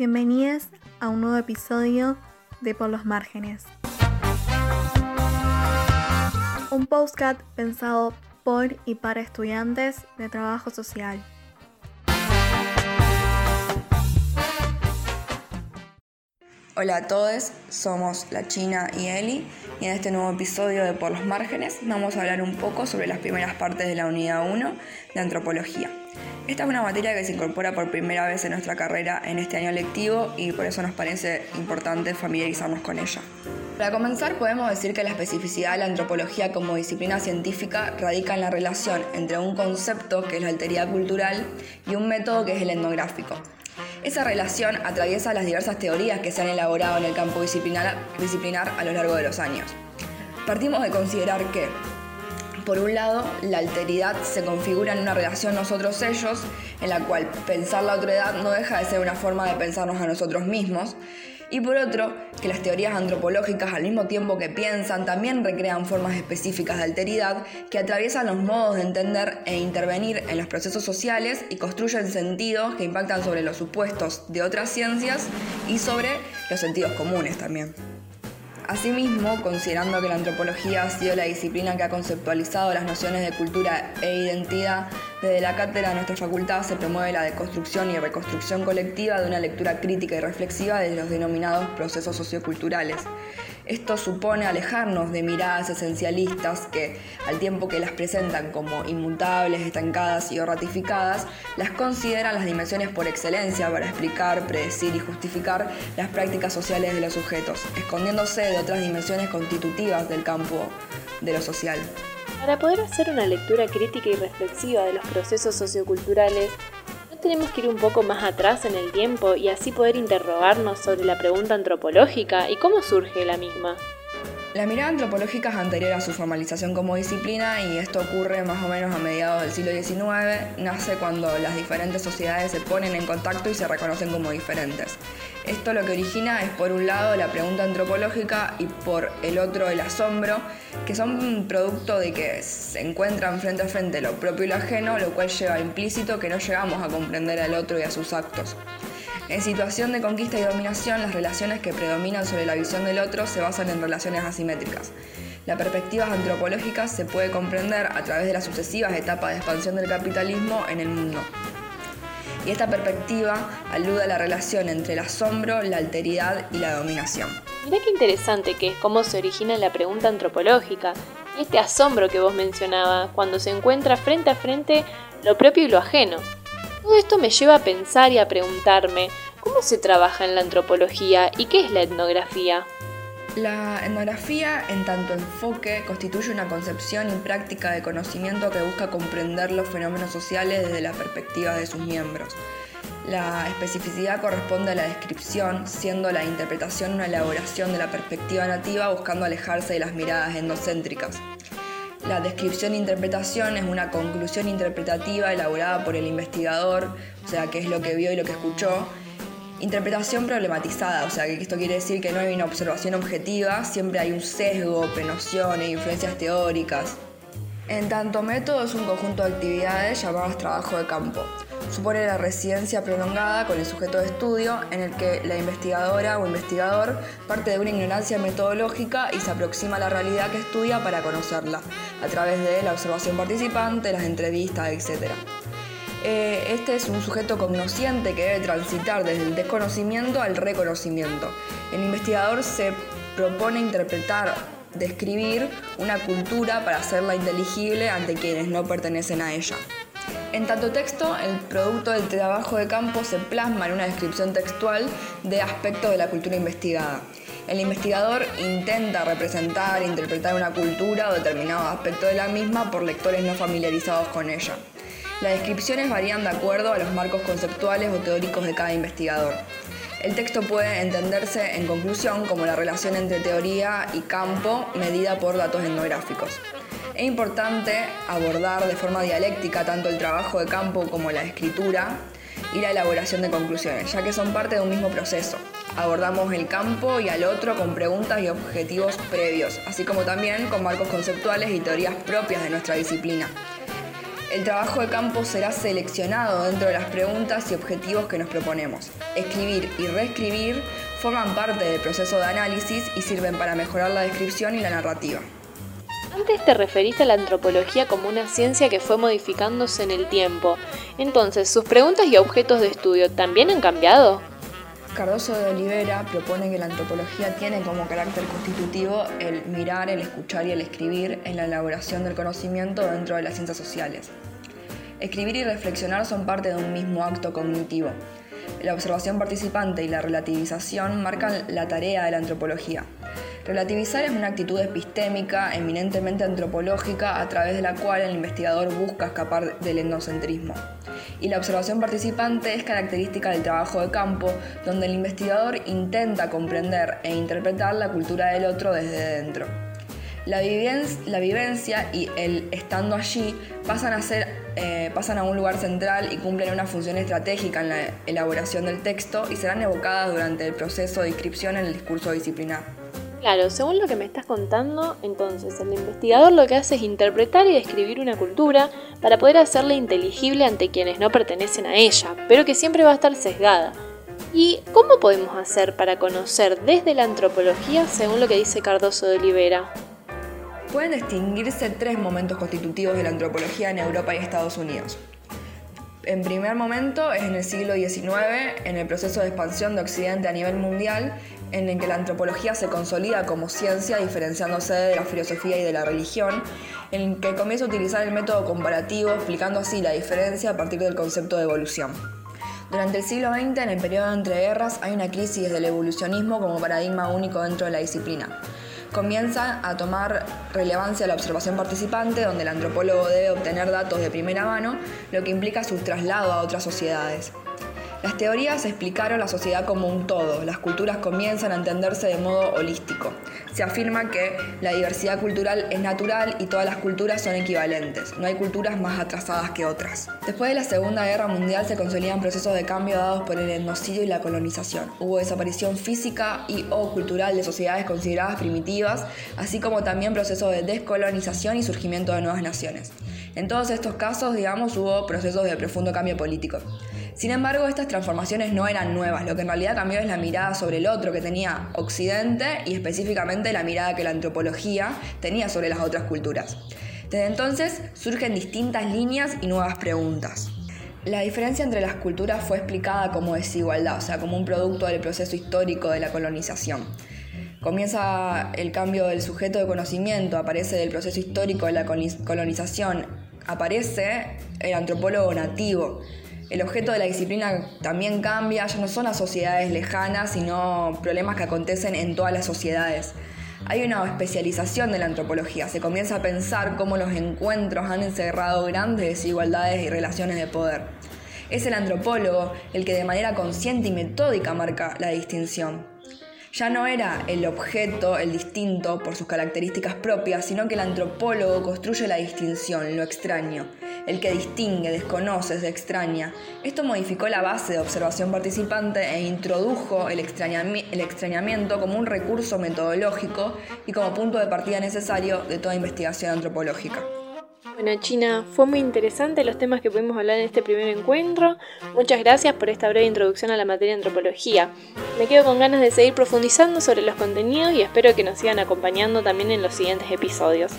Bienvenidos a un nuevo episodio de Por los Márgenes. Un postcat pensado por y para estudiantes de trabajo social. Hola a todos, somos la China y Eli y en este nuevo episodio de Por los Márgenes vamos a hablar un poco sobre las primeras partes de la unidad 1 de antropología. Esta es una materia que se incorpora por primera vez en nuestra carrera en este año lectivo y por eso nos parece importante familiarizarnos con ella. Para comenzar, podemos decir que la especificidad de la antropología como disciplina científica radica en la relación entre un concepto, que es la alteridad cultural, y un método, que es el etnográfico. Esa relación atraviesa las diversas teorías que se han elaborado en el campo disciplinar, a lo largo de los años. Partimos de considerar que, por un lado, la alteridad se configura en una relación nosotros-ellos, en la cual pensar la otredad no deja de ser una forma de pensarnos a nosotros mismos, y por otro, que las teorías antropológicas al mismo tiempo que piensan también recrean formas específicas de alteridad que atraviesan los modos de entender e intervenir en los procesos sociales y construyen sentidos que impactan sobre los supuestos de otras ciencias y sobre los sentidos comunes también. Asimismo, considerando que la antropología ha sido la disciplina que ha conceptualizado las nociones de cultura e identidad, desde la cátedra de nuestra facultad se promueve la deconstrucción y reconstrucción colectiva de una lectura crítica y reflexiva de los denominados procesos socioculturales. Esto supone alejarnos de miradas esencialistas que, al tiempo que las presentan como inmutables, estancadas y o ratificadas, las consideran las dimensiones por excelencia para explicar, predecir y justificar las prácticas sociales de los sujetos, escondiéndose de otras dimensiones constitutivas del campo de lo social. Para poder hacer una lectura crítica y reflexiva de los procesos socioculturales, tenemos que ir un poco más atrás en el tiempo y así poder interrogarnos sobre la pregunta antropológica y cómo surge la misma. La mirada antropológica es anterior a su formalización como disciplina y esto ocurre más o menos a mediados del siglo XIX. Nace cuando las diferentes sociedades se ponen en contacto y se reconocen como diferentes. Esto lo que origina es por un lado la pregunta antropológica y por el otro el asombro, que son producto de que se encuentran frente a frente lo propio y lo ajeno, lo cual lleva implícito que no llegamos a comprender al otro y a sus actos. En situación de conquista y dominación, las relaciones que predominan sobre la visión del otro se basan en relaciones asimétricas. La perspectiva antropológica se puede comprender a través de las sucesivas etapas de expansión del capitalismo en el mundo. Y esta perspectiva alude a la relación entre el asombro, la alteridad y la dominación. Mirá qué interesante que es cómo se origina la pregunta antropológica este asombro que vos mencionabas cuando se encuentra frente a frente lo propio y lo ajeno. Todo esto me lleva a pensar y a preguntarme, ¿cómo se trabaja en la antropología y qué es la etnografía? La etnografía, en tanto enfoque, constituye una concepción y práctica de conocimiento que busca comprender los fenómenos sociales desde la perspectiva de sus miembros. La especificidad corresponde a la descripción, siendo la interpretación una elaboración de la perspectiva nativa buscando alejarse de las miradas endocéntricas. La descripción e interpretación es una conclusión interpretativa elaborada por el investigador, o sea, qué es lo que vio y lo que escuchó. Interpretación problematizada, o sea, que esto quiere decir que no hay una observación objetiva, siempre hay un sesgo, penociones, influencias teóricas. En tanto método es un conjunto de actividades llamadas trabajo de campo supone la residencia prolongada con el sujeto de estudio en el que la investigadora o investigador parte de una ignorancia metodológica y se aproxima a la realidad que estudia para conocerla, a través de la observación participante, las entrevistas, etc. Eh, este es un sujeto cognosciente que debe transitar desde el desconocimiento al reconocimiento. El investigador se propone interpretar, describir una cultura para hacerla inteligible ante quienes no pertenecen a ella. En tanto texto, el producto del trabajo de campo se plasma en una descripción textual de aspectos de la cultura investigada. El investigador intenta representar e interpretar una cultura o determinado aspecto de la misma por lectores no familiarizados con ella. Las descripciones varían de acuerdo a los marcos conceptuales o teóricos de cada investigador. El texto puede entenderse en conclusión como la relación entre teoría y campo medida por datos etnográficos. Es importante abordar de forma dialéctica tanto el trabajo de campo como la escritura y la elaboración de conclusiones, ya que son parte de un mismo proceso. Abordamos el campo y al otro con preguntas y objetivos previos, así como también con marcos conceptuales y teorías propias de nuestra disciplina. El trabajo de campo será seleccionado dentro de las preguntas y objetivos que nos proponemos. Escribir y reescribir forman parte del proceso de análisis y sirven para mejorar la descripción y la narrativa. Antes te referiste a la antropología como una ciencia que fue modificándose en el tiempo. Entonces, ¿sus preguntas y objetos de estudio también han cambiado? Cardoso de Olivera propone que la antropología tiene como carácter constitutivo el mirar, el escuchar y el escribir en la elaboración del conocimiento dentro de las ciencias sociales. Escribir y reflexionar son parte de un mismo acto cognitivo. La observación participante y la relativización marcan la tarea de la antropología. Relativizar es una actitud epistémica, eminentemente antropológica, a través de la cual el investigador busca escapar del endocentrismo. Y la observación participante es característica del trabajo de campo, donde el investigador intenta comprender e interpretar la cultura del otro desde dentro. La, vivencia y el estando allí pasan a, ser, eh, pasan a un lugar central y cumplen una función estratégica en la elaboración del texto y serán evocadas durante el proceso de inscripción en el discurso disciplinar. Claro, según lo que me estás contando, entonces el investigador lo que hace es interpretar y describir una cultura para poder hacerla inteligible ante quienes no pertenecen a ella, pero que siempre va a estar sesgada. ¿Y cómo podemos hacer para conocer desde la antropología según lo que dice Cardoso de Olivera? Pueden distinguirse tres momentos constitutivos de la antropología en Europa y Estados Unidos. En primer momento es en el siglo XIX, en el proceso de expansión de Occidente a nivel mundial, en el que la antropología se consolida como ciencia diferenciándose de la filosofía y de la religión, en el que comienza a utilizar el método comparativo, explicando así la diferencia a partir del concepto de evolución. Durante el siglo XX, en el periodo entre guerras, hay una crisis del evolucionismo como paradigma único dentro de la disciplina. Comienza a tomar relevancia la observación participante, donde el antropólogo debe obtener datos de primera mano, lo que implica su traslado a otras sociedades. Las teorías explicaron la sociedad como un todo, las culturas comienzan a entenderse de modo holístico. Se afirma que la diversidad cultural es natural y todas las culturas son equivalentes, no hay culturas más atrasadas que otras. Después de la Segunda Guerra Mundial se consolidan procesos de cambio dados por el etnocidio y la colonización. Hubo desaparición física y o cultural de sociedades consideradas primitivas, así como también procesos de descolonización y surgimiento de nuevas naciones. En todos estos casos, digamos, hubo procesos de profundo cambio político. Sin embargo, estas transformaciones no eran nuevas, lo que en realidad cambió es la mirada sobre el otro que tenía Occidente y específicamente la mirada que la antropología tenía sobre las otras culturas. Desde entonces surgen distintas líneas y nuevas preguntas. La diferencia entre las culturas fue explicada como desigualdad, o sea, como un producto del proceso histórico de la colonización. Comienza el cambio del sujeto de conocimiento, aparece del proceso histórico de la colonización, aparece el antropólogo nativo, el objeto de la disciplina también cambia, ya no son las sociedades lejanas, sino problemas que acontecen en todas las sociedades. Hay una especialización de la antropología, se comienza a pensar cómo los encuentros han encerrado grandes desigualdades y relaciones de poder. Es el antropólogo el que de manera consciente y metódica marca la distinción. Ya no era el objeto el distinto por sus características propias, sino que el antropólogo construye la distinción, lo extraño, el que distingue, desconoce, se extraña. Esto modificó la base de observación participante e introdujo el, extrañamiento como un recurso metodológico y como punto de partida necesario de toda investigación antropológica. Bueno, China, fue muy interesante los temas que pudimos hablar en este primer encuentro. Muchas gracias por esta breve introducción a la materia de antropología. Me quedo con ganas de seguir profundizando sobre los contenidos y espero que nos sigan acompañando también en los siguientes episodios.